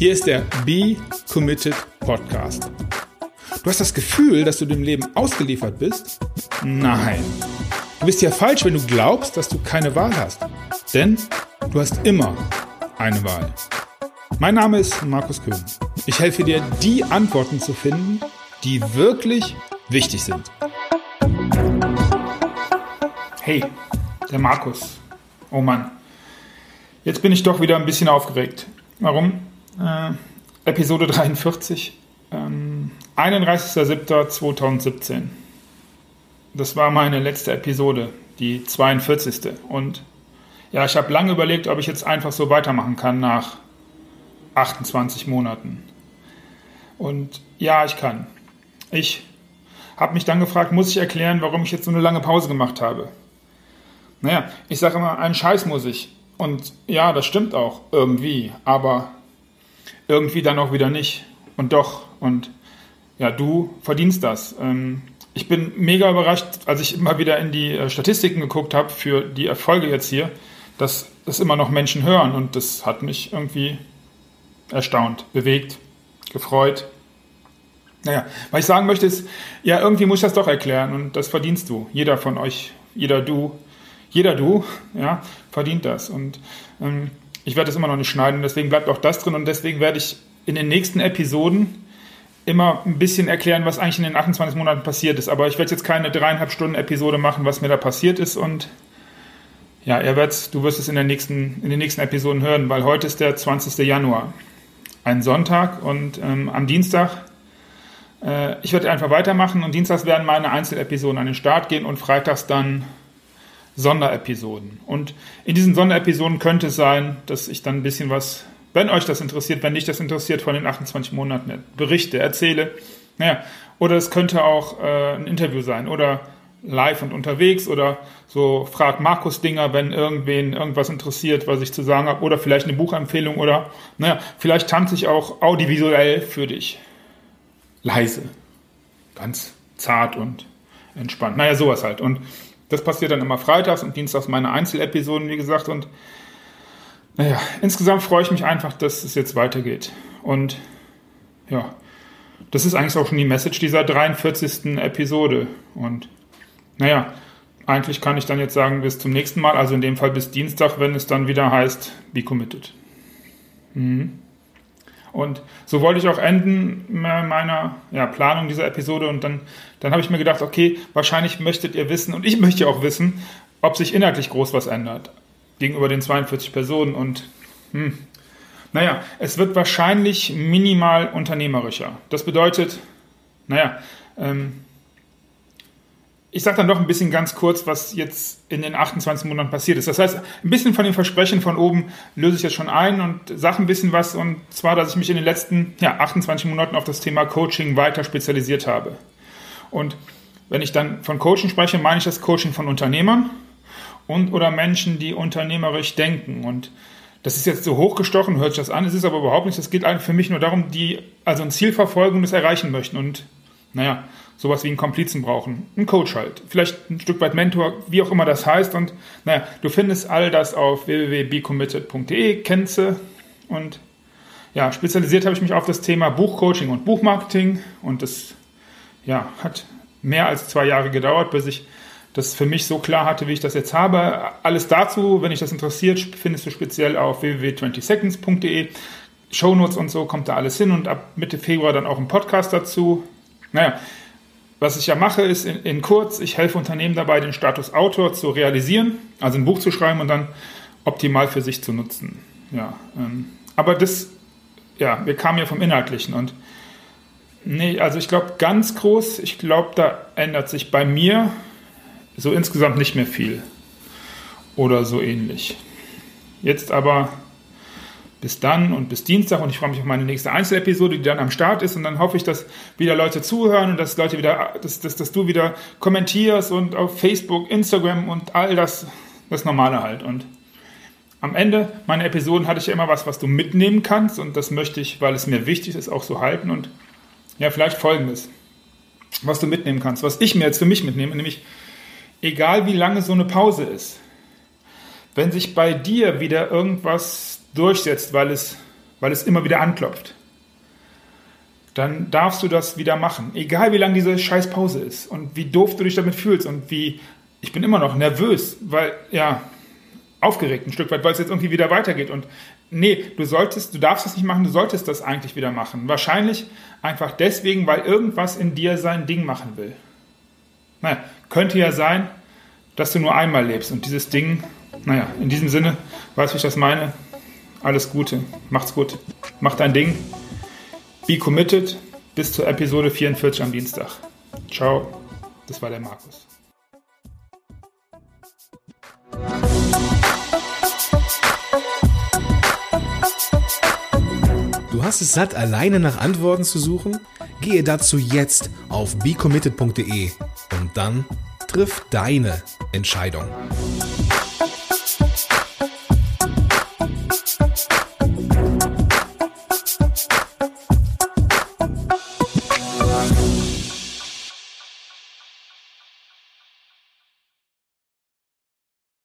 Hier ist der Be Committed Podcast. Du hast das Gefühl, dass du dem Leben ausgeliefert bist? Nein. Du bist ja falsch, wenn du glaubst, dass du keine Wahl hast. Denn du hast immer eine Wahl. Mein Name ist Markus Köhn. Ich helfe dir, die Antworten zu finden, die wirklich wichtig sind. Hey, der Markus. Oh Mann. Jetzt bin ich doch wieder ein bisschen aufgeregt. Warum? Äh, Episode 43, ähm, 31.07.2017. Das war meine letzte Episode, die 42. Und ja, ich habe lange überlegt, ob ich jetzt einfach so weitermachen kann nach 28 Monaten. Und ja, ich kann. Ich habe mich dann gefragt, muss ich erklären, warum ich jetzt so eine lange Pause gemacht habe? Naja, ich sage immer, einen Scheiß muss ich. Und ja, das stimmt auch irgendwie, aber irgendwie dann auch wieder nicht. Und doch. Und ja, du verdienst das. Ähm, ich bin mega überrascht, als ich immer wieder in die äh, Statistiken geguckt habe für die Erfolge jetzt hier, dass das immer noch Menschen hören. Und das hat mich irgendwie erstaunt, bewegt, gefreut. Naja, was ich sagen möchte ist, ja, irgendwie muss ich das doch erklären und das verdienst du. Jeder von euch, jeder du, jeder du, ja, verdient das. Und ähm, ich werde das immer noch nicht schneiden, deswegen bleibt auch das drin und deswegen werde ich in den nächsten Episoden immer ein bisschen erklären, was eigentlich in den 28 Monaten passiert ist. Aber ich werde jetzt keine dreieinhalb Stunden Episode machen, was mir da passiert ist und ja, ihr werdet, du wirst es in, der nächsten, in den nächsten Episoden hören, weil heute ist der 20. Januar, ein Sonntag und ähm, am Dienstag, äh, ich werde einfach weitermachen und dienstags werden meine Einzelepisoden an den Start gehen und freitags dann Sonderepisoden. Und in diesen Sonderepisoden könnte es sein, dass ich dann ein bisschen was, wenn euch das interessiert, wenn dich das interessiert, von den 28 Monaten berichte, erzähle. Naja, oder es könnte auch äh, ein Interview sein oder live und unterwegs oder so frag Markus Dinger, wenn irgendwen irgendwas interessiert, was ich zu sagen habe oder vielleicht eine Buchempfehlung oder naja, vielleicht tanze ich auch audiovisuell für dich. Leise. Ganz zart und entspannt. Naja, sowas halt. Und das passiert dann immer freitags und dienstags meine Einzelepisoden, wie gesagt. Und naja, insgesamt freue ich mich einfach, dass es jetzt weitergeht. Und ja, das ist eigentlich auch schon die Message dieser 43. Episode. Und naja, eigentlich kann ich dann jetzt sagen, bis zum nächsten Mal, also in dem Fall bis Dienstag, wenn es dann wieder heißt, be committed. Mhm. Und so wollte ich auch enden meiner ja, Planung dieser Episode. Und dann, dann habe ich mir gedacht, okay, wahrscheinlich möchtet ihr wissen, und ich möchte auch wissen, ob sich inhaltlich groß was ändert gegenüber den 42 Personen. Und hm, naja, es wird wahrscheinlich minimal unternehmerischer. Das bedeutet, naja, ähm, ich sage dann noch ein bisschen ganz kurz, was jetzt in den 28 Monaten passiert ist. Das heißt, ein bisschen von den Versprechen von oben löse ich jetzt schon ein und sage ein bisschen was. Und zwar, dass ich mich in den letzten ja, 28 Monaten auf das Thema Coaching weiter spezialisiert habe. Und wenn ich dann von Coaching spreche, meine ich das Coaching von Unternehmern und oder Menschen, die unternehmerisch denken. Und das ist jetzt so hochgestochen, hört sich das an, es ist aber überhaupt nicht. Es geht eigentlich für mich nur darum, die also ein Ziel verfolgen das erreichen möchten. Und naja, sowas wie einen Komplizen brauchen. Ein Coach halt. Vielleicht ein Stück weit Mentor, wie auch immer das heißt. Und naja, du findest all das auf www.becommitted.de, kennst du. Und ja, spezialisiert habe ich mich auf das Thema Buchcoaching und Buchmarketing. Und das ja, hat mehr als zwei Jahre gedauert, bis ich das für mich so klar hatte, wie ich das jetzt habe. Alles dazu, wenn dich das interessiert, findest du speziell auf www.20seconds.de. Shownotes und so kommt da alles hin und ab Mitte Februar dann auch ein Podcast dazu. Naja, was ich ja mache, ist in, in, kurz, ich helfe Unternehmen dabei, den Status Autor zu realisieren, also ein Buch zu schreiben und dann optimal für sich zu nutzen. Ja, ähm, aber das, ja, wir kamen ja vom Inhaltlichen und nee, also ich glaube ganz groß, ich glaube, da ändert sich bei mir so insgesamt nicht mehr viel oder so ähnlich. Jetzt aber bis dann und bis Dienstag. Und ich freue mich auf meine nächste Einzelepisode, die dann am Start ist. Und dann hoffe ich, dass wieder Leute zuhören und dass Leute wieder, dass, dass, dass du wieder kommentierst und auf Facebook, Instagram und all das, das Normale halt. Und am Ende meiner Episoden hatte ich ja immer was, was du mitnehmen kannst. Und das möchte ich, weil es mir wichtig ist, auch so halten. Und ja, vielleicht folgendes, was du mitnehmen kannst, was ich mir jetzt für mich mitnehme, nämlich egal wie lange so eine Pause ist, wenn sich bei dir wieder irgendwas durchsetzt, weil es weil es immer wieder anklopft, dann darfst du das wieder machen. Egal wie lang diese scheiß Pause ist und wie doof du dich damit fühlst und wie, ich bin immer noch nervös, weil, ja, aufgeregt ein Stück weit, weil es jetzt irgendwie wieder weitergeht. Und nee, du solltest, du darfst das nicht machen, du solltest das eigentlich wieder machen. Wahrscheinlich einfach deswegen, weil irgendwas in dir sein Ding machen will. Naja, könnte ja sein, dass du nur einmal lebst und dieses Ding, naja, in diesem Sinne, weißt du, wie ich das meine? Alles Gute, macht's gut, mach dein Ding, be committed, bis zur Episode 44 am Dienstag. Ciao, das war der Markus. Du hast es satt, alleine nach Antworten zu suchen? Gehe dazu jetzt auf becommitted.de und dann triff deine Entscheidung.